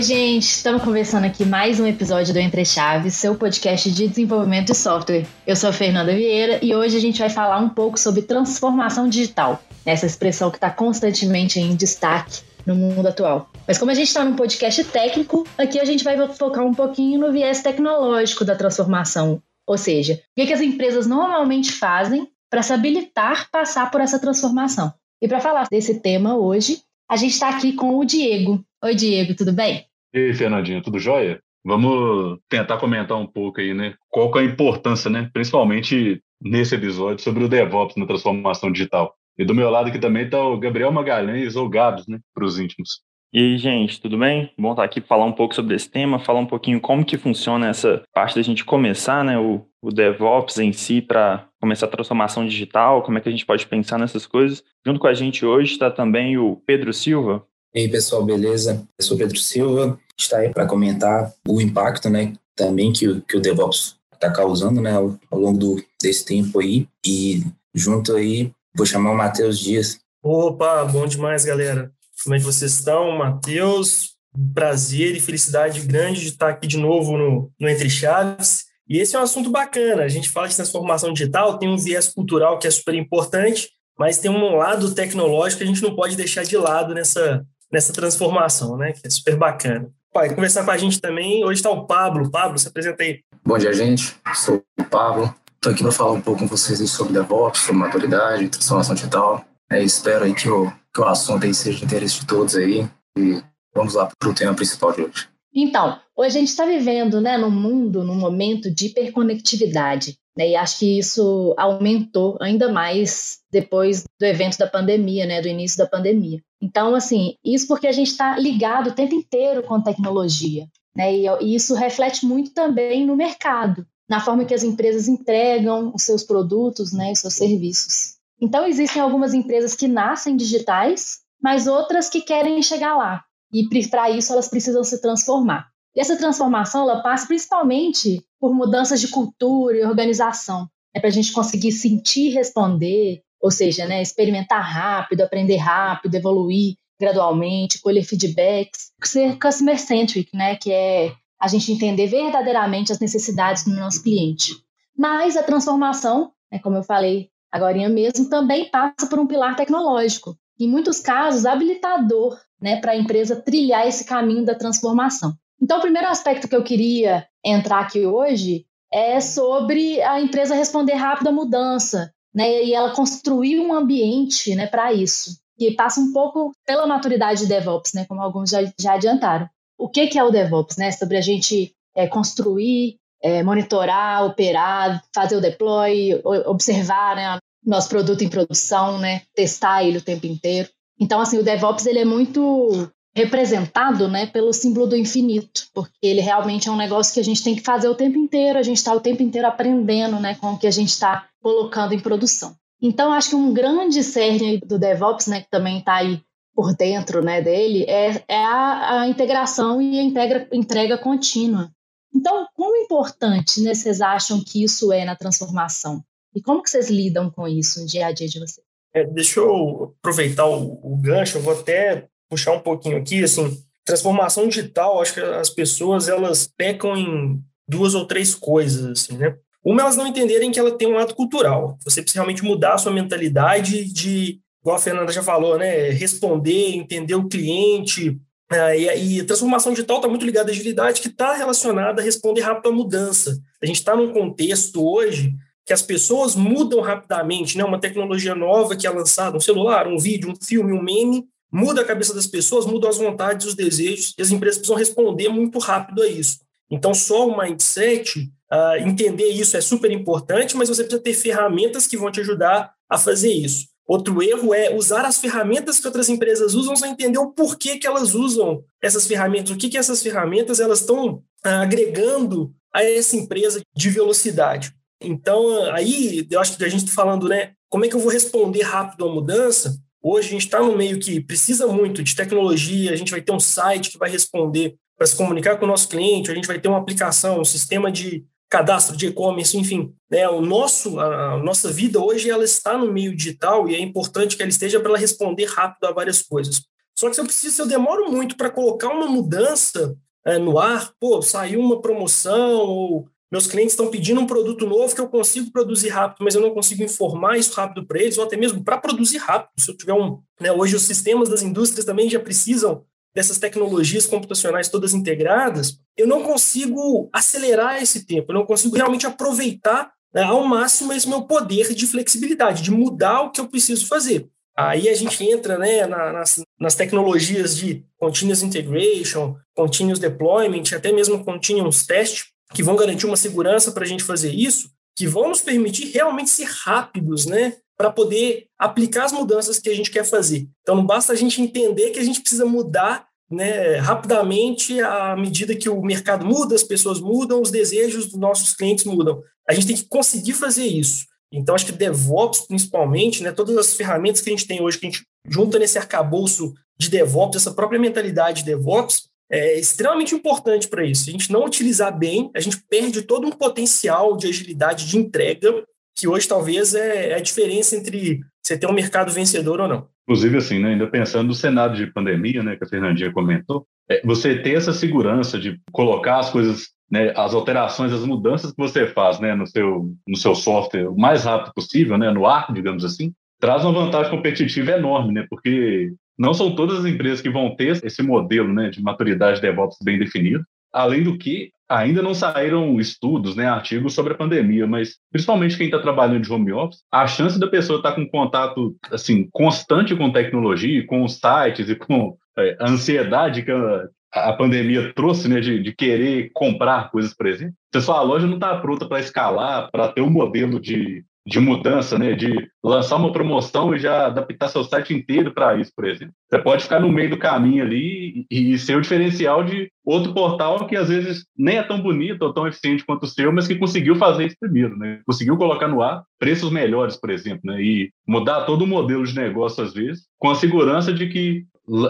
Oi, gente, estamos conversando aqui mais um episódio do Entre Chaves, seu podcast de desenvolvimento de software. Eu sou a Fernanda Vieira e hoje a gente vai falar um pouco sobre transformação digital, essa expressão que está constantemente em destaque no mundo atual. Mas como a gente está num podcast técnico, aqui a gente vai focar um pouquinho no viés tecnológico da transformação, ou seja, o que, que as empresas normalmente fazem para se habilitar passar por essa transformação. E para falar desse tema hoje, a gente está aqui com o Diego. Oi, Diego, tudo bem? E aí, Fernandinho, tudo jóia? Vamos tentar comentar um pouco aí, né? Qual que é a importância, né? Principalmente nesse episódio sobre o DevOps na transformação digital. E do meu lado aqui também está o Gabriel Magalhães, ou Gabs, né? Para os íntimos. E aí, gente, tudo bem? Bom estar aqui para falar um pouco sobre esse tema, falar um pouquinho como que funciona essa parte da gente começar, né, o, o DevOps em si para começar a transformação digital, como é que a gente pode pensar nessas coisas. Junto com a gente hoje está também o Pedro Silva, e aí, pessoal, beleza? Eu sou Pedro Silva, está aí para comentar o impacto, né, também que, o, que o DevOps está causando, né, ao, ao longo do, desse tempo aí. E junto aí, vou chamar o Matheus Dias. Opa, bom demais, galera. Como é que vocês estão? Matheus, prazer e felicidade grande de estar aqui de novo no, no Entre Chaves. E esse é um assunto bacana. A gente fala de transformação digital, tem um viés cultural que é super importante, mas tem um lado tecnológico que a gente não pode deixar de lado nessa, nessa transformação, né? Que é super bacana. Pai, conversar com a gente também, hoje está o Pablo. Pablo, se apresenta aí. Bom dia, gente. Sou o Pablo. Estou aqui para falar um pouco com vocês sobre DevOps, sobre maturidade, transformação digital. É, espero aí que o, que o assunto aí seja de interesse de todos aí. E vamos lá para o tema principal de hoje. Então, hoje a gente está vivendo né, num mundo, num momento de hiperconectividade. Né, e acho que isso aumentou ainda mais depois do evento da pandemia, né, do início da pandemia. Então, assim, isso porque a gente está ligado o tempo inteiro com tecnologia. Né, e isso reflete muito também no mercado, na forma que as empresas entregam os seus produtos né, e seus serviços. Então, existem algumas empresas que nascem digitais, mas outras que querem chegar lá. E para isso elas precisam se transformar. E essa transformação ela passa principalmente por mudanças de cultura e organização. É para a gente conseguir sentir responder, ou seja, né, experimentar rápido, aprender rápido, evoluir gradualmente, colher feedbacks, ser customer centric, né, que é a gente entender verdadeiramente as necessidades do nosso cliente. Mas a transformação, né, como eu falei agora mesmo, também passa por um pilar tecnológico, em muitos casos habilitador, né, para a empresa trilhar esse caminho da transformação. Então, o primeiro aspecto que eu queria entrar aqui hoje é sobre a empresa responder rápido à mudança, né? E ela construir um ambiente, né, para isso. Que passa um pouco pela maturidade de DevOps, né? Como alguns já, já adiantaram. O que, que é o DevOps, né? Sobre a gente é, construir, é, monitorar, operar, fazer o deploy, observar, né? Nosso produto em produção, né? Testar ele o tempo inteiro. Então, assim, o DevOps ele é muito representado né, pelo símbolo do infinito, porque ele realmente é um negócio que a gente tem que fazer o tempo inteiro, a gente está o tempo inteiro aprendendo né, com o que a gente está colocando em produção. Então, acho que um grande cerne do DevOps, né, que também está aí por dentro né, dele, é, é a, a, integração e a integra, entrega contínua. Então, quão importante né, vocês acham que isso é na transformação? E como que vocês lidam com isso no dia a dia de vocês? É, deixa eu aproveitar o, o gancho, eu vou até puxar um pouquinho aqui, assim, transformação digital, acho que as pessoas elas pecam em duas ou três coisas, assim, né? Uma, elas não entenderem que ela tem um lado cultural. Você precisa realmente mudar a sua mentalidade de, igual a Fernanda já falou, né? Responder, entender o cliente. Uh, e, e, transformação digital está muito ligada à agilidade, que está relacionada a responder rápido à mudança. A gente está num contexto hoje que as pessoas mudam rapidamente, né? Uma tecnologia nova que é lançada, um celular, um vídeo, um filme, um meme, muda a cabeça das pessoas, muda as vontades, os desejos, e as empresas precisam responder muito rápido a isso. Então, só o mindset, uh, entender isso é super importante, mas você precisa ter ferramentas que vão te ajudar a fazer isso. Outro erro é usar as ferramentas que outras empresas usam sem entender o porquê que elas usam essas ferramentas, o que, que essas ferramentas elas estão uh, agregando a essa empresa de velocidade. Então, aí, eu acho que a gente está falando, né, como é que eu vou responder rápido à mudança? Hoje a gente está no meio que precisa muito de tecnologia, a gente vai ter um site que vai responder para se comunicar com o nosso cliente, a gente vai ter uma aplicação, um sistema de cadastro de e-commerce, enfim. Né, o nosso, a, nossa vida hoje ela está no meio digital e é importante que ela esteja para ela responder rápido a várias coisas. Só que se eu preciso, se eu demoro muito para colocar uma mudança é, no ar, pô, saiu uma promoção ou meus clientes estão pedindo um produto novo que eu consigo produzir rápido, mas eu não consigo informar isso rápido para eles, ou até mesmo para produzir rápido. Se eu tiver um. Né, hoje, os sistemas das indústrias também já precisam dessas tecnologias computacionais todas integradas, eu não consigo acelerar esse tempo, eu não consigo realmente aproveitar né, ao máximo esse meu poder de flexibilidade, de mudar o que eu preciso fazer. Aí a gente entra né, nas, nas tecnologias de continuous integration, continuous deployment, até mesmo continuous test, que vão garantir uma segurança para a gente fazer isso, que vão nos permitir realmente ser rápidos, né? Para poder aplicar as mudanças que a gente quer fazer. Então, não basta a gente entender que a gente precisa mudar né, rapidamente à medida que o mercado muda, as pessoas mudam, os desejos dos nossos clientes mudam. A gente tem que conseguir fazer isso. Então, acho que DevOps, principalmente, né, todas as ferramentas que a gente tem hoje, que a gente junta nesse arcabouço de DevOps, essa própria mentalidade de DevOps, é extremamente importante para isso. Se a gente não utilizar bem, a gente perde todo um potencial de agilidade de entrega, que hoje talvez é, é a diferença entre você ter um mercado vencedor ou não. Inclusive, assim, né, ainda pensando no cenário de pandemia, né, que a Fernandinha comentou, é, você ter essa segurança de colocar as coisas, né, as alterações, as mudanças que você faz né, no, seu, no seu software o mais rápido possível, né, no ar, digamos assim, traz uma vantagem competitiva enorme, né, porque não são todas as empresas que vão ter esse modelo né, de maturidade DevOps bem definido. Além do que, ainda não saíram estudos, né, artigos sobre a pandemia, mas principalmente quem está trabalhando de home office, a chance da pessoa estar tá com contato assim constante com tecnologia, com os sites e com é, a ansiedade que a, a pandemia trouxe, né, de, de querer comprar coisas, exemplo. Se a sua loja não está pronta para escalar, para ter um modelo de de mudança, né, de lançar uma promoção e já adaptar seu site inteiro para isso, por exemplo. Você pode ficar no meio do caminho ali e, e, ser o diferencial de outro portal que às vezes nem é tão bonito ou tão eficiente quanto o seu, mas que conseguiu fazer isso primeiro, né? Conseguiu colocar no ar preços melhores, por exemplo, né? E mudar todo o modelo de negócio às vezes, com a segurança de que,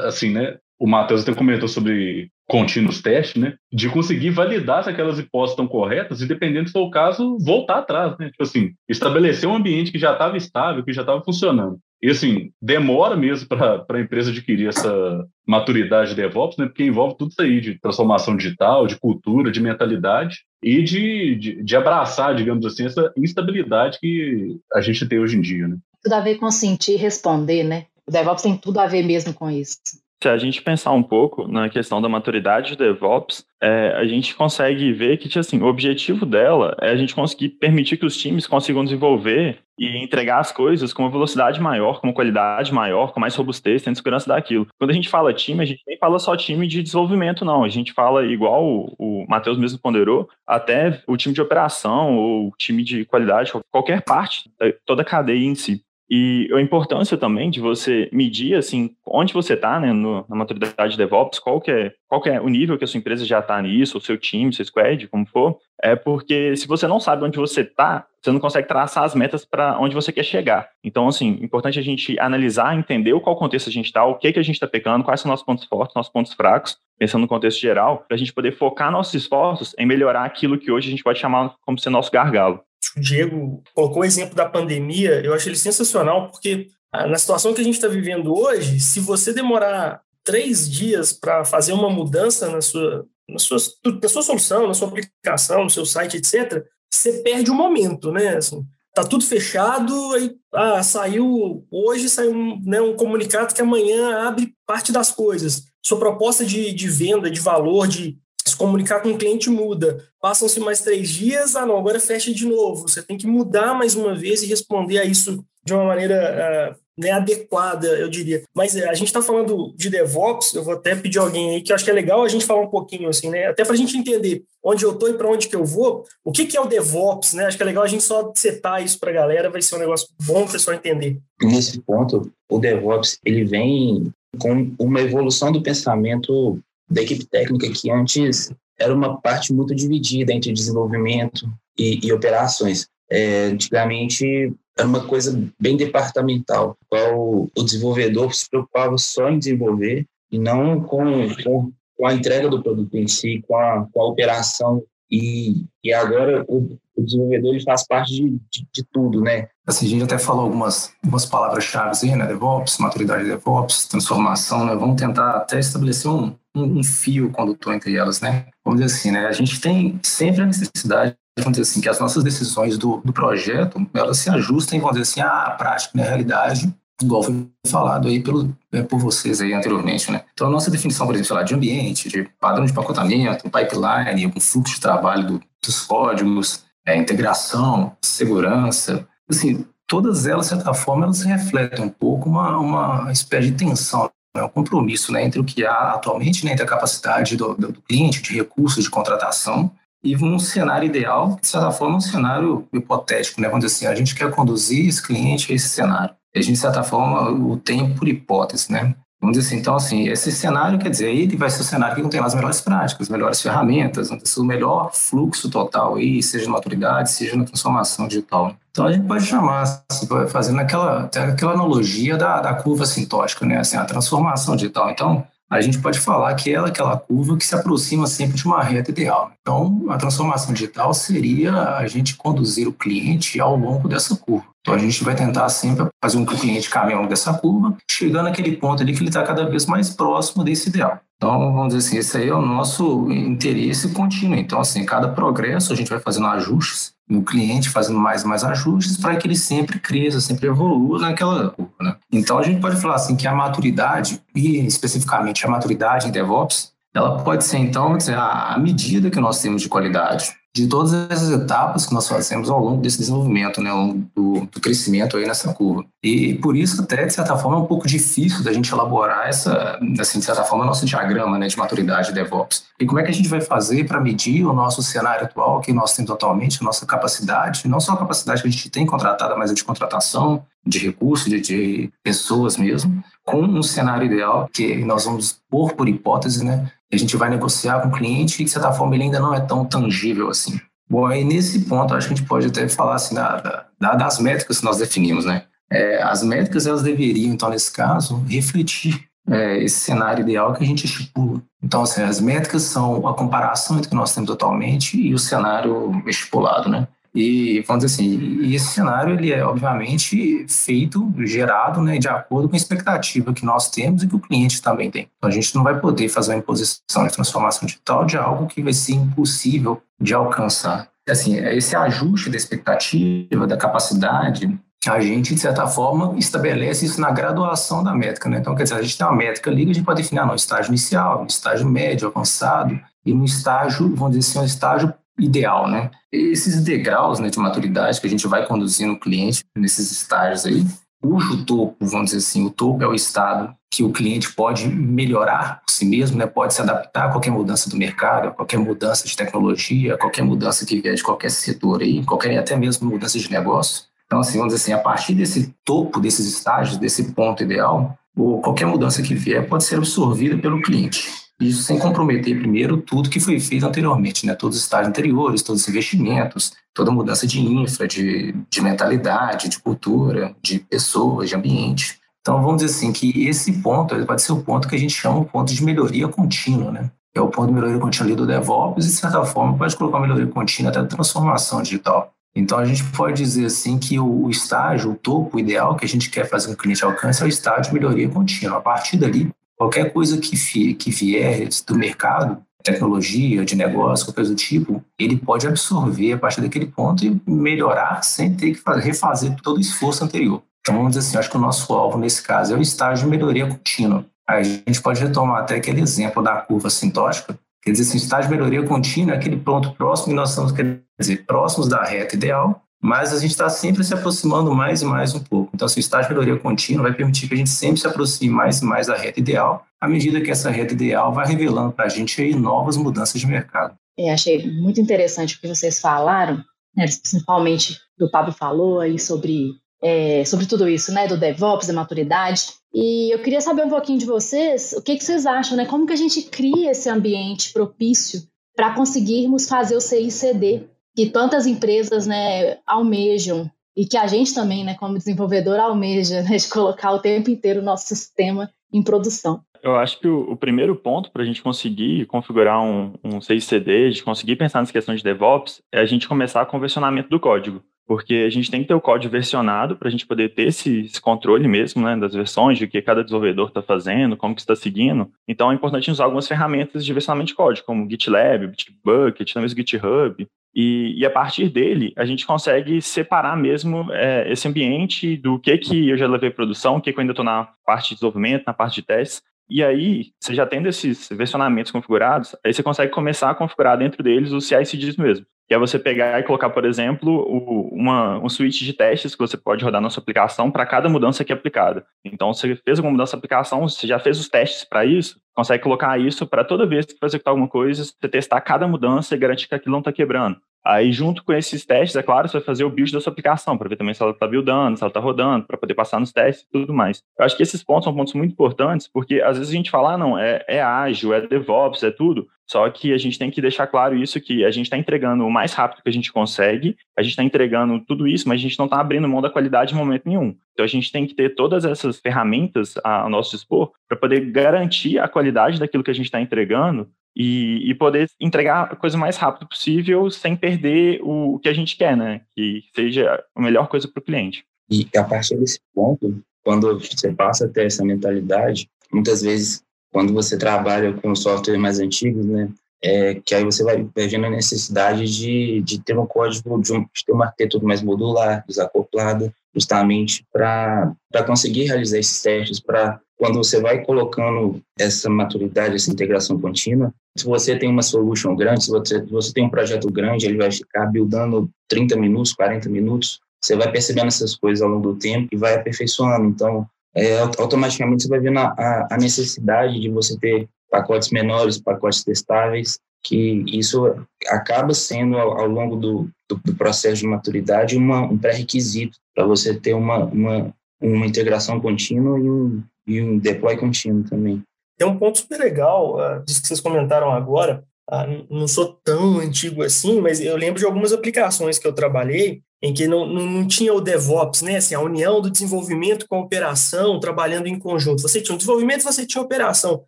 assim, né? O Matheus até comentou sobre contínuos teste, né? De conseguir validar se aquelas hipóteses estão corretas e, dependendo se for o caso, voltar atrás, né? Tipo assim, estabelecer um ambiente que já estava estável, que já estava funcionando. E, assim, demora mesmo para a empresa adquirir essa maturidade de DevOps, né? Porque envolve tudo isso aí de transformação digital, de cultura, de mentalidade e de, de, de abraçar, digamos assim, essa instabilidade que a gente tem hoje em dia, né? Tudo a ver com sentir e responder, né? O DevOps tem tudo a ver mesmo com isso se a gente pensar um pouco na questão da maturidade do DevOps, é, a gente consegue ver que, tipo assim, o objetivo dela é a gente conseguir permitir que os times consigam desenvolver e entregar as coisas com uma velocidade maior, com uma qualidade maior, com mais robustez, tendo segurança daquilo. Quando a gente fala time, a gente nem fala só time de desenvolvimento, não. A gente fala, igual o, o Matheus mesmo ponderou, até o time de operação ou time de qualidade, qualquer parte, toda a cadeia em si. E a importância também de você medir, assim, onde você está, né, na maturidade de DevOps, qual que, é, qual que é o nível que a sua empresa já está nisso, o seu time, seu squad, como for, é porque se você não sabe onde você está, você não consegue traçar as metas para onde você quer chegar. Então, assim, importante a gente analisar, entender qual contexto a gente está, o que, que a gente está pecando, quais são nossos pontos fortes, nossos pontos fracos, pensando no contexto geral, para a gente poder focar nossos esforços em melhorar aquilo que hoje a gente pode chamar como ser nosso gargalo o Diego colocou o exemplo da pandemia, eu acho ele sensacional, porque ah, na situação que a gente está vivendo hoje, se você demorar três dias para fazer uma mudança na sua, na, sua, na sua solução, na sua aplicação, no seu site, etc., você perde o momento, né? Assim, tá tudo fechado, aí ah, saiu hoje saiu um, né, um comunicado que amanhã abre parte das coisas. Sua proposta de, de venda, de valor, de se comunicar com o cliente muda. Passam-se mais três dias, ah, não, agora fecha de novo. Você tem que mudar mais uma vez e responder a isso de uma maneira uh, né, adequada, eu diria. Mas uh, a gente está falando de DevOps, eu vou até pedir alguém aí que eu acho que é legal a gente falar um pouquinho assim, né? Até para a gente entender onde eu estou e para onde que eu vou. O que, que é o DevOps, né? Acho que é legal a gente só setar isso para a galera, vai ser um negócio bom para o pessoal entender. Nesse ponto, o DevOps ele vem com uma evolução do pensamento da equipe técnica que antes era uma parte muito dividida entre desenvolvimento e, e operações. É, antigamente era uma coisa bem departamental, qual o desenvolvedor se preocupava só em desenvolver e não com, com, com a entrega do produto em si, com a, com a operação E, e agora o, o desenvolvedor ele faz parte de, de, de, tudo, né? Assim, a gente até falou algumas, algumas palavras-chave aí, né? DevOps, maturidade de DevOps, transformação, né? Vamos tentar até estabelecer um, um, um fio condutor entre elas, né? Vamos dizer assim, né? A gente tem sempre a necessidade vamos dizer assim, que as nossas decisões do, do projeto, elas se ajustem, vamos dizer assim, à prática, na realidade, igual foi falado aí pelo, é, por vocês aí anteriormente, né? Então, a nossa definição, por exemplo, lá, de ambiente, de padrão de pacotamento, pipeline, algum fluxo de trabalho do, dos códigos, é, integração, segurança, assim, todas elas, de certa forma, elas refletem um pouco uma, uma espécie de tensão, né? um compromisso né, entre o que há atualmente, né, entre a capacidade do, do, cliente, de recursos de contratação, e um cenário ideal, de certa forma um cenário hipotético, né? Vamos assim, a gente quer conduzir esse cliente a esse cenário. A gente, de certa forma, o tem por hipótese, né? Vamos dizer assim, então, assim, esse cenário, quer dizer, ele vai ser o cenário que contém as melhores práticas, as melhores ferramentas, o melhor fluxo total aí, seja na maturidade, seja na transformação digital. Então, a gente pode chamar, assim, fazendo aquela, aquela analogia da, da curva sintótica, né? Assim, a transformação digital. Então, a gente pode falar que ela é aquela curva que se aproxima sempre de uma reta ideal. Então, a transformação digital seria a gente conduzir o cliente ao longo dessa curva. Então, a gente vai tentar sempre fazer o cliente caminhe ao longo dessa curva, chegando naquele ponto ali que ele está cada vez mais próximo desse ideal. Então, vamos dizer assim, esse aí é o nosso interesse contínuo. Então, assim, cada progresso a gente vai fazendo ajustes no cliente, fazendo mais e mais ajustes para que ele sempre cresça, sempre evolua naquela curva, né? Então, a gente pode falar assim que a maturidade, e especificamente a maturidade em DevOps, ela pode ser, então, a medida que nós temos de qualidade de todas as etapas que nós fazemos ao longo desse desenvolvimento, né, ao longo do, do, crescimento aí nessa curva. E por isso até, de certa forma, é um pouco difícil da gente elaborar essa, assim, de certa forma, nosso diagrama né, de maturidade de DevOps. E como é que a gente vai fazer para medir o nosso cenário atual, que nós temos atualmente, a nossa capacidade, não só a capacidade que a gente tem contratada, mas a de contratação, de recursos, de, de pessoas mesmo, com um cenário ideal que nós vamos pôr por hipótese, né, a gente vai negociar com o cliente e, de certa forma, ele ainda não é tão tangível assim. Bom, aí nesse ponto, acho que a gente pode até falar assim da, da, das métricas que nós definimos, né? É, as métricas, elas deveriam, então, nesse caso, refletir é, esse cenário ideal que a gente estipula. Então, assim, as métricas são a comparação entre o que nós temos atualmente e o cenário estipulado, né? E vamos dizer assim, esse cenário ele é obviamente feito, gerado, né, de acordo com a expectativa que nós temos e que o cliente também tem. Então a gente não vai poder fazer uma imposição de transformação digital de algo que vai ser impossível de alcançar. Assim, esse ajuste da expectativa, da capacidade, a gente, de certa forma, estabelece isso na graduação da métrica. Né? Então, quer dizer, a gente tem uma métrica ali que a gente pode definir no estágio inicial, no estágio médio, avançado, e no estágio, vamos dizer assim, um estágio ideal, né? Esses degraus né, de maturidade que a gente vai conduzindo o cliente nesses estágios aí, cujo topo, vamos dizer assim, o topo é o estado que o cliente pode melhorar por si mesmo, né? pode se adaptar a qualquer mudança do mercado, a qualquer mudança de tecnologia, a qualquer mudança que vier de qualquer setor aí, qualquer até mesmo mudança de negócio. Então, assim, vamos dizer assim, a partir desse topo, desses estágios, desse ponto ideal, ou qualquer mudança que vier pode ser absorvida pelo cliente. Isso sem comprometer, primeiro, tudo que foi feito anteriormente, né? todos os estágios anteriores, todos os investimentos, toda mudança de infra, de, de mentalidade, de cultura, de pessoas, de ambiente. Então, vamos dizer assim, que esse ponto pode ser o ponto que a gente chama o ponto de melhoria contínua, né? É o ponto de melhoria contínua do DevOps e, de certa forma, pode colocar melhoria contínua até da transformação digital. Então, a gente pode dizer assim que o estágio, o topo ideal que a gente quer fazer com que o cliente alcance é o estágio de melhoria contínua. A partir dali, Qualquer coisa que, que vier do mercado, tecnologia, de negócio, qualquer coisa do tipo, ele pode absorver a partir daquele ponto e melhorar sem ter que fazer, refazer todo o esforço anterior. Então, vamos dizer assim, acho que o nosso alvo nesse caso é o estágio de melhoria contínua. A gente pode retomar até aquele exemplo da curva sintótica, quer dizer, assim, estágio de melhoria contínua é aquele ponto próximo e nós estamos, quer dizer, próximos da reta ideal, mas a gente está sempre se aproximando mais e mais um pouco. Então, esse estágio de melhoria contínua vai permitir que a gente sempre se aproxime mais e mais da reta ideal, à medida que essa reta ideal vai revelando para a gente aí novas mudanças de mercado. Eu achei muito interessante o que vocês falaram, né, principalmente o que Pablo falou aí sobre, é, sobre tudo isso, né, do DevOps, da maturidade. E eu queria saber um pouquinho de vocês, o que, que vocês acham, né? Como que a gente cria esse ambiente propício para conseguirmos fazer o CICD que tantas empresas né, almejam e que a gente também, né, como desenvolvedor, almeja né, de colocar o tempo inteiro o nosso sistema em produção. Eu acho que o, o primeiro ponto para a gente conseguir configurar um, um CICD, de conseguir pensar nessa questão de DevOps, é a gente começar com o versionamento do código porque a gente tem que ter o código versionado para a gente poder ter esse, esse, controle mesmo, né, das versões, de que cada desenvolvedor está fazendo, como que está seguindo. Então é importante usar algumas ferramentas de versionamento de código, como GitLab, Bitbucket, também o GitHub, e, e, a partir dele, a gente consegue separar mesmo é, esse ambiente do que, que eu já levei produção, o que, que eu ainda estou na parte de desenvolvimento, na parte de testes. E aí, você já tendo esses versionamentos configurados, aí você consegue começar a configurar dentro deles os CI/CDs mesmo que é você pegar e colocar, por exemplo, uma, um switch de testes que você pode rodar na sua aplicação para cada mudança que é aplicada. Então, você fez alguma mudança na aplicação, você já fez os testes para isso, consegue colocar isso para toda vez que você executar alguma coisa, você testar cada mudança e garantir que aquilo não está quebrando. Aí, junto com esses testes, é claro, você vai fazer o build da sua aplicação, para ver também se ela está buildando, se ela está rodando, para poder passar nos testes e tudo mais. Eu acho que esses pontos são pontos muito importantes, porque às vezes a gente fala, ah, não, é, é ágil, é DevOps, é tudo, só que a gente tem que deixar claro isso, que a gente está entregando o mais rápido que a gente consegue, a gente está entregando tudo isso, mas a gente não está abrindo mão da qualidade em momento nenhum. Então a gente tem que ter todas essas ferramentas ao nosso dispor para poder garantir a qualidade daquilo que a gente está entregando e, e, poder entregar a coisa mais rápido possível sem perder o, o que a gente quer, né? Que seja a melhor coisa para o cliente. E a partir desse ponto, quando você passa a ter essa mentalidade, muitas vezes, quando você trabalha com software mais antigos, né? É, que aí você vai vendo a necessidade de, de ter um código, de, um, de ter uma arquitetura mais modular, desacoplada, justamente para conseguir realizar esses testes, para quando você vai colocando essa maturidade, essa integração contínua, se você tem uma solution grande, se você, você tem um projeto grande, ele vai ficar buildando 30 minutos, 40 minutos, você vai percebendo essas coisas ao longo do tempo e vai aperfeiçoando. Então, é, automaticamente você vai vendo a, a necessidade de você ter pacotes menores, pacotes testáveis, que isso acaba sendo, ao, ao longo do, do, do, processo de maturidade, uma, um pré-requisito para você ter uma, uma, uma integração contínua e um, e um deploy contínuo também. Tem um ponto super legal, uh, disso que vocês comentaram agora, uh, não sou tão antigo assim, mas eu lembro de algumas aplicações que eu trabalhei em que não, não, não, tinha o DevOps, né? Assim, a união do desenvolvimento com a operação, trabalhando em conjunto. Você tinha o desenvolvimento, você tinha a operação.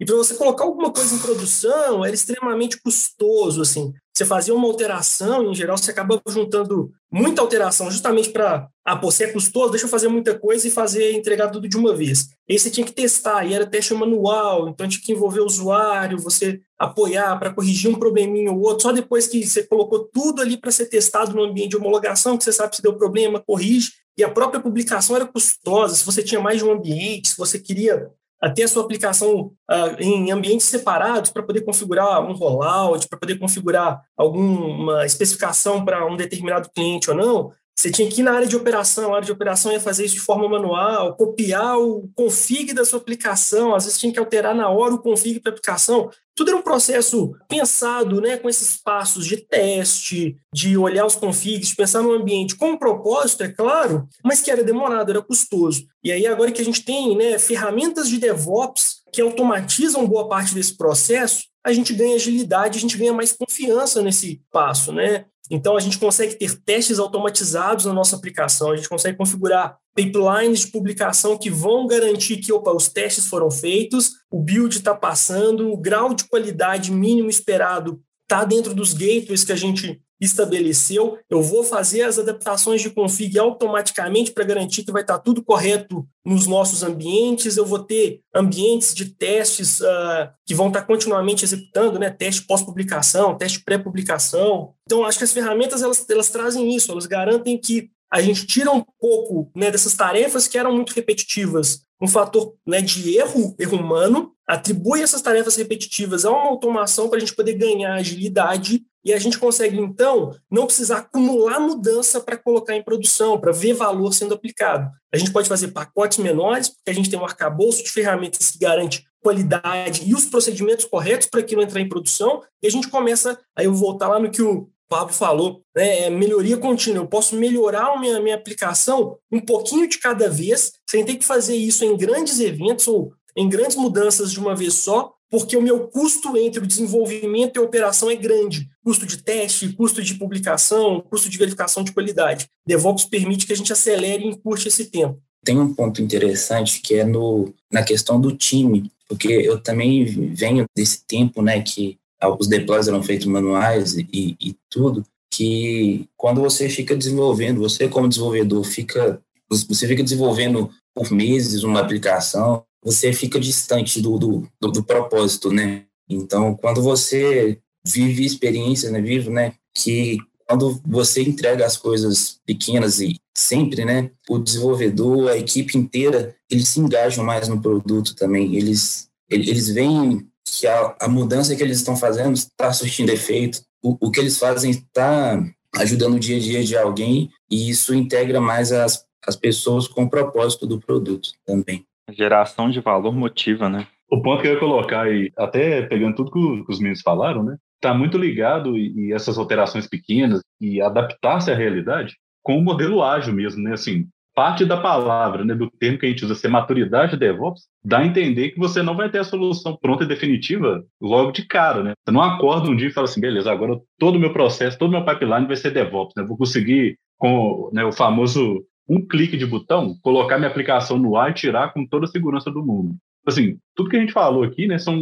E para você colocar alguma coisa em produção, era extremamente custoso, assim. Você fazia uma alteração, em geral, você acaba juntando muita alteração, justamente para, ah, pô, você é custoso, deixa eu fazer muita coisa e fazer, entregar tudo de uma vez. E aí você tinha que testar, e era teste manual, então tinha que envolver o usuário, você apoiar para corrigir um probleminha ou outro, só depois que você colocou tudo ali para ser testado no ambiente de homologação, que você sabe se deu problema, corrige, e a própria publicação era custosa, se você tinha mais de um ambiente, se você queria ter a sua aplicação uh, em ambientes separados para poder configurar um rollout, para poder configurar alguma especificação para um determinado cliente ou não, você tinha que ir na área de operação, a área de operação ia fazer isso de forma manual, copiar o config da sua aplicação, às vezes tinha que alterar na hora o config para a aplicação. Tudo era um processo pensado, né, com esses passos de teste, de olhar os configs, de pensar no ambiente com um propósito, é claro, mas que era demorado, era custoso. E aí agora que a gente tem, né, ferramentas de DevOps que automatizam boa parte desse processo, a gente ganha agilidade, a gente ganha mais confiança nesse passo, né? Então, a gente consegue ter testes automatizados na nossa aplicação, a gente consegue configurar pipelines de publicação que vão garantir que opa, os testes foram feitos, o build está passando, o grau de qualidade mínimo esperado está dentro dos gateways que a gente estabeleceu, eu vou fazer as adaptações de config automaticamente para garantir que vai estar tá tudo correto nos nossos ambientes, eu vou ter ambientes de testes uh, que vão estar tá continuamente executando, né, teste pós-publicação, teste pré-publicação. Então, acho que as ferramentas, elas, elas trazem isso, elas garantem que a gente tira um pouco né, dessas tarefas que eram muito repetitivas, um fator né, de erro, erro humano, atribui essas tarefas repetitivas a uma automação para a gente poder ganhar agilidade e a gente consegue, então, não precisar acumular mudança para colocar em produção, para ver valor sendo aplicado. A gente pode fazer pacotes menores, porque a gente tem um arcabouço de ferramentas que garante qualidade e os procedimentos corretos para aquilo entrar em produção, e a gente começa, aí eu vou voltar lá no que o Pablo falou, né, é melhoria contínua. Eu posso melhorar a minha, minha aplicação um pouquinho de cada vez, sem ter que fazer isso em grandes eventos ou em grandes mudanças de uma vez só, porque o meu custo entre o desenvolvimento e a operação é grande. Custo de teste, custo de publicação, custo de verificação de qualidade. DevOps permite que a gente acelere e encurte esse tempo. tem um ponto interessante que é no, na questão do time, porque eu também venho desse tempo, né, que os deploys eram feitos manuais e, e tudo, que quando você fica desenvolvendo, você como desenvolvedor fica, você fica desenvolvendo por meses uma aplicação, você fica distante do, do, do, do propósito, né? Então, quando você vive experiência, né, vivo, né, que quando você entrega as coisas pequenas e sempre, né, o desenvolvedor, a equipe inteira, eles se engajam mais no produto também. Eles, eles veem que a, a mudança que eles estão fazendo está surtindo efeito. O, o que eles fazem está ajudando o dia a dia de alguém e isso integra mais as, as pessoas com o propósito do produto também. Geração de valor motiva, né? O ponto que eu ia colocar aí, até pegando tudo que os meninos falaram, né? está muito ligado e, e, essas alterações pequenas e adaptar-se à realidade com o modelo ágil mesmo, né? Assim, parte da palavra, né, do termo que a gente usa ser maturidade DevOps, dá a entender que você não vai ter a solução pronta e definitiva logo de cara, né? Você não acorda um dia e fala assim, beleza, agora todo o meu processo, todo o meu pipeline vai ser DevOps, né? Vou conseguir com né, o famoso um clique de botão, colocar minha aplicação no ar e tirar com toda a segurança do mundo. Assim, tudo que a gente falou aqui, né, são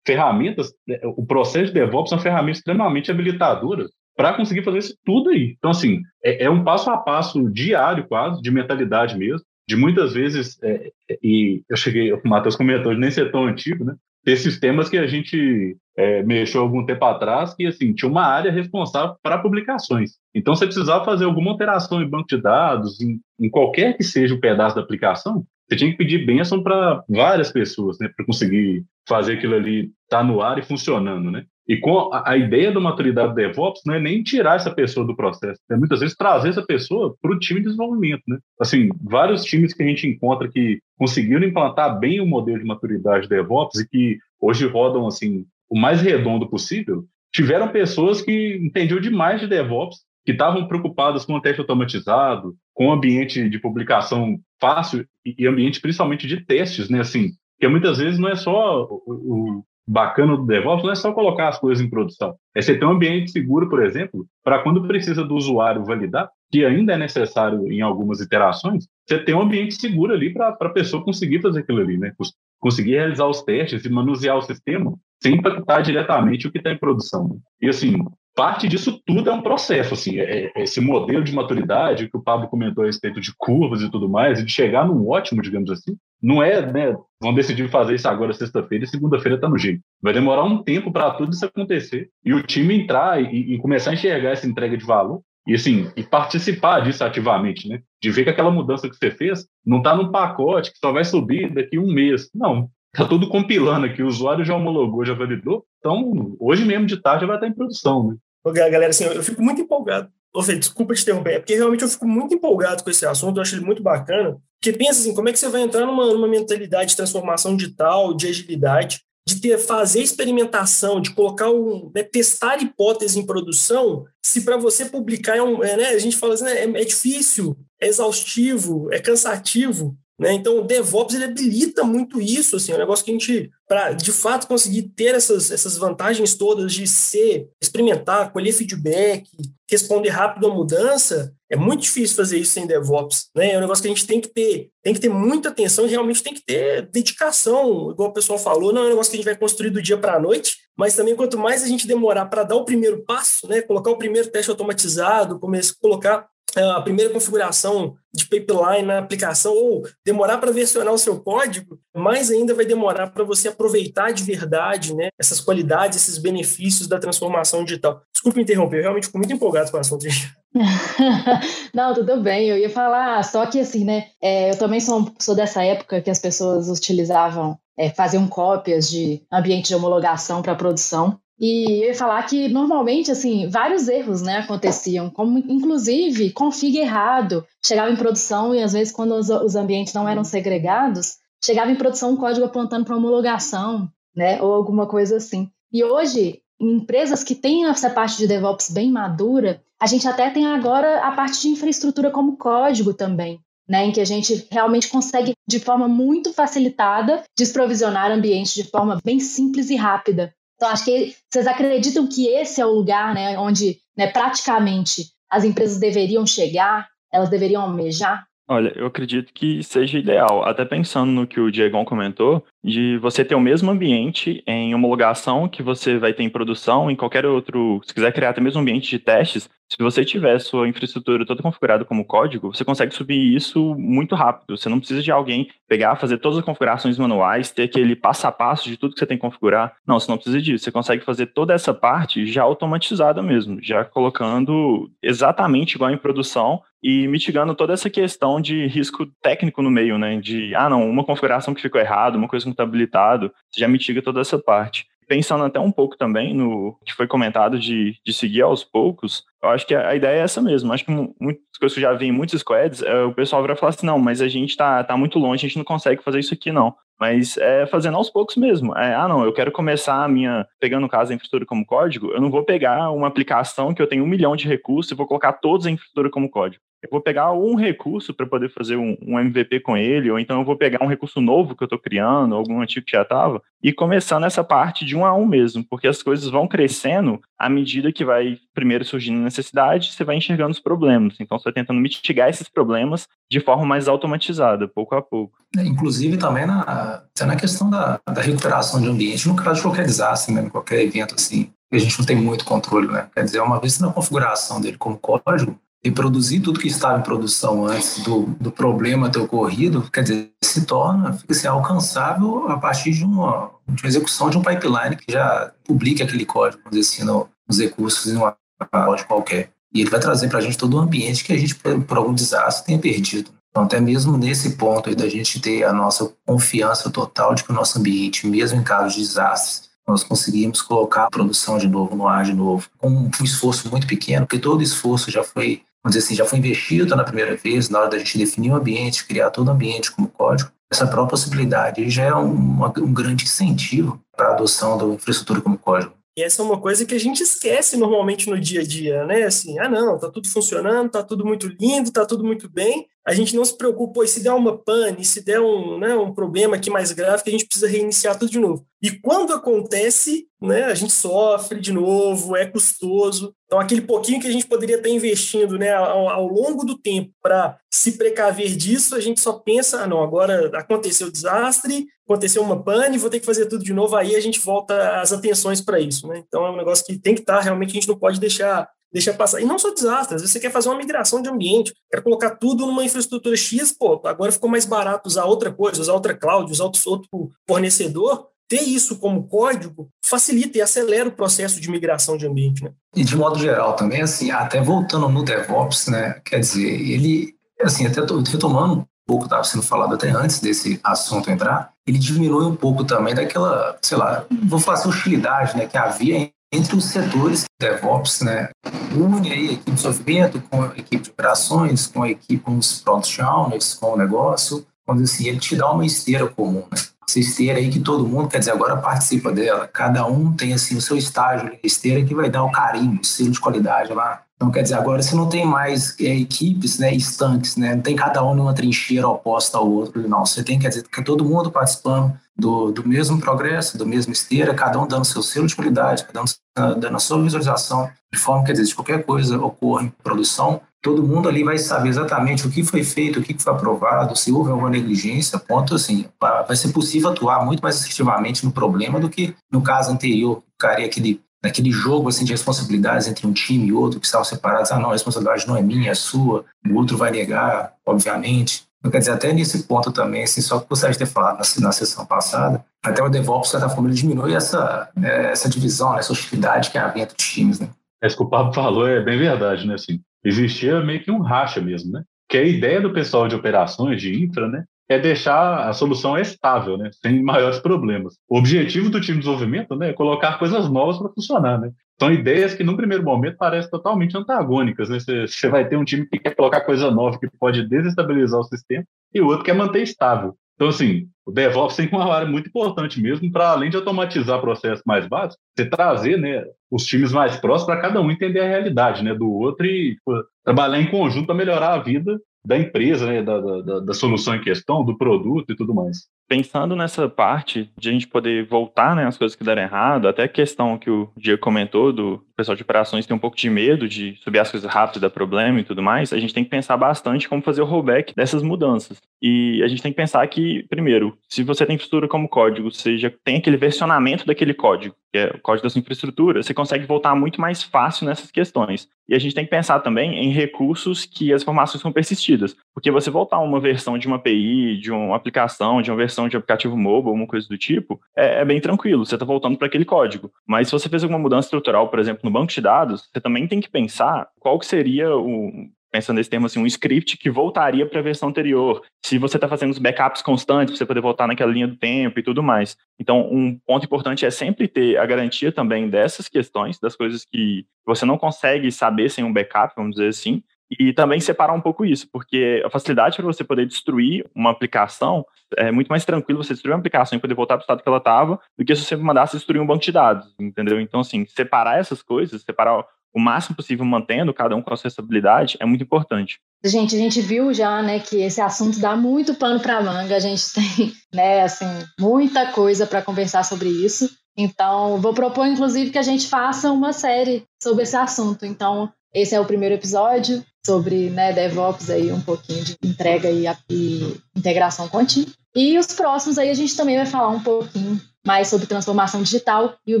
ferramentas, né, o processo de DevOps é uma ferramenta extremamente habilitadora para conseguir fazer isso tudo aí. Então, assim, é, é, um passo a passo diário, quase, de mentalidade mesmo, de muitas vezes, é, é e eu cheguei, o Matheus comentou, de nem ser tão antigo, né? Ter sistemas que a gente é, mexeu algum tempo atrás, que, assim, tinha uma área responsável para publicações. Então, você precisava fazer alguma alteração em banco de dados, em, em qualquer que seja o pedaço da aplicação, você tinha que pedir bênção para várias pessoas, né, para conseguir fazer aquilo ali estar tá no ar e funcionando, né? E com a, a ideia da maturidade do DevOps não é nem tirar essa pessoa do processo, é muitas vezes trazer essa pessoa para o time de desenvolvimento, né? Assim, vários times que a gente encontra que conseguiram implantar bem o modelo de maturidade DevOps e que hoje rodam assim o mais redondo possível, tiveram pessoas que entendiam demais de DevOps que estavam preocupadas com o teste automatizado, com o ambiente de publicação fácil e ambiente principalmente de testes, né? Assim, que muitas vezes não é só o bacana do DevOps, não é só colocar as coisas em produção. É você ter um ambiente seguro, por exemplo, para quando precisa do usuário validar, que ainda é necessário em algumas iterações, você ter um ambiente seguro ali para a pessoa conseguir fazer aquilo ali, né? Conseguir realizar os testes e manusear o sistema sem impactar diretamente o que está em produção. Né? E assim, parte disso tudo é um processo, assim, é, é esse modelo de maturidade que o Pablo comentou a respeito de curvas e tudo mais, e de chegar num ótimo, digamos assim, não é, né, vão decidir fazer isso agora sexta-feira e segunda-feira está no jeito. Vai demorar um tempo para tudo isso acontecer e o time entrar e, e, começar a enxergar essa entrega de valor e assim, e participar disso ativamente, né? De ver que aquela mudança que você fez não está num pacote que só vai subir daqui um mês. Não, Está tudo compilando aqui, o usuário já homologou, já validou. Então, hoje mesmo de tarde já vai estar em produção, né? Galera, assim, eu fico muito empolgado. Ô, desculpa te interromper, é porque realmente eu fico muito empolgado com esse assunto, eu acho ele muito bacana. Porque pensa assim, como é que você vai entrar numa, numa mentalidade de transformação digital, de agilidade, de ter, fazer experimentação, de colocar um, né, testar hipótese em produção, se para você publicar é um, é, né, a gente fala assim, né, é, é, difícil, é exaustivo, é cansativo. Né? Então, o DevOps ele habilita muito isso, assim, é um negócio que a gente, para de fato conseguir ter essas, essas vantagens todas de ser, experimentar, colher feedback, responder rápido à mudança, é muito difícil fazer isso sem DevOps. Né? É um negócio que a gente tem que ter, tem que ter muita atenção e realmente tem que ter dedicação, igual o pessoal falou, não é um negócio que a gente vai construir do dia para a noite, mas também quanto mais a gente demorar para dar o primeiro passo, né, colocar o primeiro teste automatizado, começar a colocar a primeira configuração de pipeline na aplicação ou demorar para versionar o seu código, mais ainda vai demorar para você aproveitar de verdade né, essas qualidades, esses benefícios da transformação digital. Desculpa interromper, eu realmente fico muito empolgado com o assunto. Não, tudo bem. Eu ia falar, só que assim, né? É, eu também sou, sou dessa época que as pessoas utilizavam, é, faziam cópias de ambiente de homologação para produção. E eu ia falar que normalmente, assim, vários erros, né, aconteciam, como inclusive config errado, chegava em produção e às vezes quando os, os ambientes não eram segregados, chegava em produção um código apontando para homologação, né, ou alguma coisa assim. E hoje, em empresas que têm essa parte de DevOps bem madura, a gente até tem agora a parte de infraestrutura como código também. Né, em que a gente realmente consegue, de forma muito facilitada, desprovisionar ambientes de forma bem simples e rápida. Então, acho que vocês acreditam que esse é o lugar né, onde né, praticamente as empresas deveriam chegar, elas deveriam almejar? Olha, eu acredito que seja ideal, até pensando no que o Diegão comentou, de você ter o mesmo ambiente em homologação que você vai ter em produção, em qualquer outro, se quiser criar até mesmo ambiente de testes, se você tiver sua infraestrutura toda configurada como código, você consegue subir isso muito rápido. Você não precisa de alguém pegar, fazer todas as configurações manuais, ter aquele passo a passo de tudo que você tem que configurar. Não, você não precisa disso. Você consegue fazer toda essa parte já automatizada mesmo, já colocando exatamente igual em produção e mitigando toda essa questão de risco técnico no meio, né? De, ah, não, uma configuração que ficou errada, uma coisa está habilitado, você já mitiga toda essa parte pensando até um pouco também no que foi comentado de, de seguir aos poucos, eu acho que a, ideia é essa mesmo. Acho que muitas coisas que eu já vi em muitos squads, é, o pessoal vai falar assim, não, mas a gente tá, tá muito longe, a gente não consegue fazer isso aqui, não. Mas é fazendo aos poucos mesmo. É, ah, não, eu quero começar a minha, pegando o caso da infraestrutura como código, eu não vou pegar uma aplicação que eu tenho um milhão de recursos e vou colocar todos a infraestrutura como código eu vou pegar um recurso para poder fazer um, MVP com ele, ou então eu vou pegar um recurso novo que eu estou criando, algum antigo que já estava, e começando essa parte de um a um mesmo, porque as coisas vão crescendo à medida que vai primeiro surgindo necessidade, você vai enxergando os problemas. Então você vai tentando mitigar esses problemas de forma mais automatizada, pouco a pouco. É, inclusive também na, na questão da, da recuperação de ambiente, no caso de qualquer desastre, qualquer evento assim, a gente não tem muito controle, né? Quer dizer, uma vez na configuração dele como código, reproduzir tudo que estava em produção antes do, do problema ter ocorrido, quer dizer, se torna, fica assim, alcançável a partir de uma, de uma execução de um pipeline que já publique aquele código, vamos dizer assim, no, nos recursos em uma código qualquer. E ele vai trazer para a gente todo o ambiente que a gente, por, algum desastre, tenha perdido. Então, até mesmo nesse ponto aí da gente ter a nossa confiança total de que o nosso ambiente, mesmo em caso de desastres, nós conseguimos colocar a produção de novo no ar de novo, com um esforço muito pequeno, porque todo esforço já foi vamos dizer assim, já foi investido na primeira vez, na hora da gente definir o ambiente, criar todo o ambiente como código, essa própria possibilidade já é um, um grande incentivo para a adoção da infraestrutura como código. E essa é uma coisa que a gente esquece normalmente no dia a dia, né? Assim, ah, não, tá tudo funcionando, tá tudo muito lindo, tá tudo muito bem. A gente não se preocupa, se der uma pane, se der um, né, um problema aqui mais grave, que a gente precisa reiniciar tudo de novo. E quando acontece, né, a gente sofre de novo, é custoso. Então, aquele pouquinho que a gente poderia estar investindo né, ao, ao longo do tempo para se precaver disso, a gente só pensa, ah, não, agora aconteceu o desastre, aconteceu uma pane, vou ter que fazer tudo de novo, aí a gente volta as atenções para isso. Né? Então, é um negócio que tem que estar, realmente, a gente não pode deixar deixa passar. E não só desastre, às vezes você quer fazer uma migração de ambiente, quer colocar tudo numa infraestrutura X, pô, agora ficou mais barato usar outra coisa, usar outra cloud, usar outro, outro fornecedor, ter isso como código facilita e acelera o processo de migração de ambiente. Né? E de modo geral também, assim, até voltando no DevOps, né, quer dizer, ele, assim, até retomando um pouco, estava sendo falado até antes desse assunto entrar, ele diminui um pouco também daquela, sei lá, vou falar assim, hostilidade né, que havia entre os setores DevOps, né, une aí a equipe de desenvolvimento com a equipe de operações, com a equipe, com os product owners, com o negócio, quando assim, ele te dá uma esteira comum, né? essa esteira aí que todo mundo, quer dizer, agora participa dela. Cada um tem assim o seu estágio de esteira que vai dar o carimbo, o selo de qualidade lá. Então, quer dizer, agora você não tem mais é, equipes né, estanques, né? não tem cada um numa trincheira oposta ao outro, não. Você tem, quer dizer, que todo mundo participando do, do mesmo progresso, do mesmo esteira, cada um dando seu selo de qualidade, cada um dando a sua visualização, de forma, quer dizer, se qualquer coisa ocorra em produção, todo mundo ali vai saber exatamente o que foi feito, o que foi aprovado, se houve alguma negligência, ponto assim, vai ser possível atuar muito mais assertivamente no problema do que no caso anterior, ficaria aquele naquele jogo assim de responsabilidades entre um time e outro que estavam separados, ah não, a responsabilidade não é minha, é sua, o outro vai negar, obviamente. Então, quer dizer, até nesse ponto também, assim, só que gostaria de ter falado na, na sessão passada, até o DevOps, de certa forma, diminui essa, é, essa divisão, né, essa hostilidade que havia entre os times, né? É, isso que o Pablo falou é bem verdade, né, assim, existia meio que um racha mesmo, né? Que a ideia do pessoal de operações, de infra, né, é deixar a solução estável, né, sem maiores problemas. O objetivo do time de desenvolvimento né, é colocar coisas novas para funcionar. Né? São ideias que, no primeiro momento, parecem totalmente antagônicas. Né? Você, você vai ter um time que quer colocar coisa nova que pode desestabilizar o sistema e o outro quer manter estável. Então, assim, o DevOps tem uma área muito importante mesmo para, além de automatizar processos mais básicos, você trazer né, os times mais próximos para cada um entender a realidade né, do outro e trabalhar em conjunto para melhorar a vida da empresa, né, da, da, da, solução em questão, do produto e tudo mais. pensando nessa parte de a gente poder voltar né, as coisas que deram errado, até a questão que o Diego comentou do pessoal de operações ter um pouco de medo de subir as coisas rápido, dar problema e tudo mais, a gente tem que pensar bastante como fazer o rollback dessas mudanças. E a gente tem que pensar que, primeiro, se você tem infraestrutura como código, já tem aquele versionamento daquele código, que é o código da sua infraestrutura, você consegue voltar muito mais fácil nessas questões. E a gente tem que pensar também em recursos que as informações são persistidas. Porque você voltar uma versão de uma API, de uma aplicação, de uma versão de aplicativo mobile, uma coisa do tipo, é, é bem tranquilo, você está voltando para aquele código. Mas se você fez alguma mudança estrutural, por exemplo, no banco de dados, você também tem que pensar qual que seria o, pensando nesse termo assim, um script que voltaria para a versão anterior. Se você está fazendo os backups constantes, você poder voltar naquela linha do tempo e tudo mais. Então, um ponto importante é sempre ter a garantia também dessas questões, das coisas que você não consegue saber sem um backup, vamos dizer assim, e também separar um pouco isso, porque a facilidade para você poder destruir uma aplicação é muito mais tranquilo você destruir uma aplicação e poder voltar para o estado que ela estava do que se você mandasse destruir um banco de dados, entendeu? Então, assim, separar essas coisas, separar o máximo possível mantendo cada um com a sua responsabilidade é muito importante. Gente, a gente viu já, né, que esse assunto dá muito pano para manga. A gente tem, né, assim, muita coisa para conversar sobre isso. Então, vou propor inclusive que a gente faça uma série sobre esse assunto. Então, esse é o primeiro episódio sobre né, DevOps aí, um pouquinho de entrega e, e integração contínua. E os próximos aí a gente também vai falar um pouquinho mais sobre transformação digital e o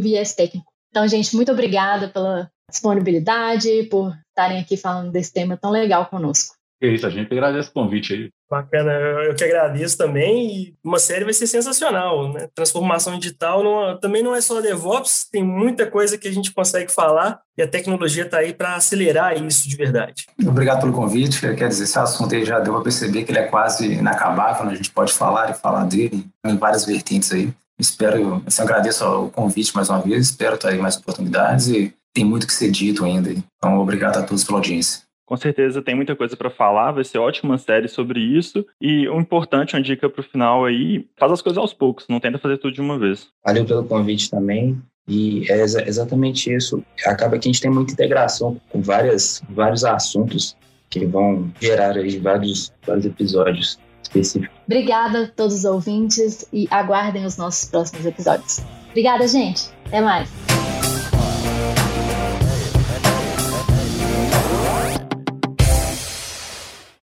viés técnico. Então, gente, muito obrigada pela disponibilidade, por estarem aqui falando desse tema tão legal conosco. É isso, a gente agradece o convite aí. Bacana, eu que agradeço também. E uma série vai ser sensacional, né? Transformação digital não, também não é só DevOps, tem muita coisa que a gente consegue falar e a tecnologia está aí para acelerar isso de verdade. Obrigado pelo convite. Quer dizer, esse assunto aí já deu para perceber que ele é quase inacabável, né? a gente pode falar e falar dele em várias vertentes aí. Espero, assim, agradeço o convite mais uma vez, espero ter aí mais oportunidades e tem muito que ser dito ainda. Então, obrigado a todos pela audiência. Com certeza tem muita coisa para falar, vai ser ótima série sobre isso. E o importante, uma dica para o final aí, faz as coisas aos poucos, não tenta fazer tudo de uma vez. Valeu pelo convite também. E é exatamente isso. Acaba que a gente tem muita integração com várias, vários assuntos que vão gerar aí vários, vários episódios específicos. Obrigada a todos os ouvintes e aguardem os nossos próximos episódios. Obrigada, gente. Até mais.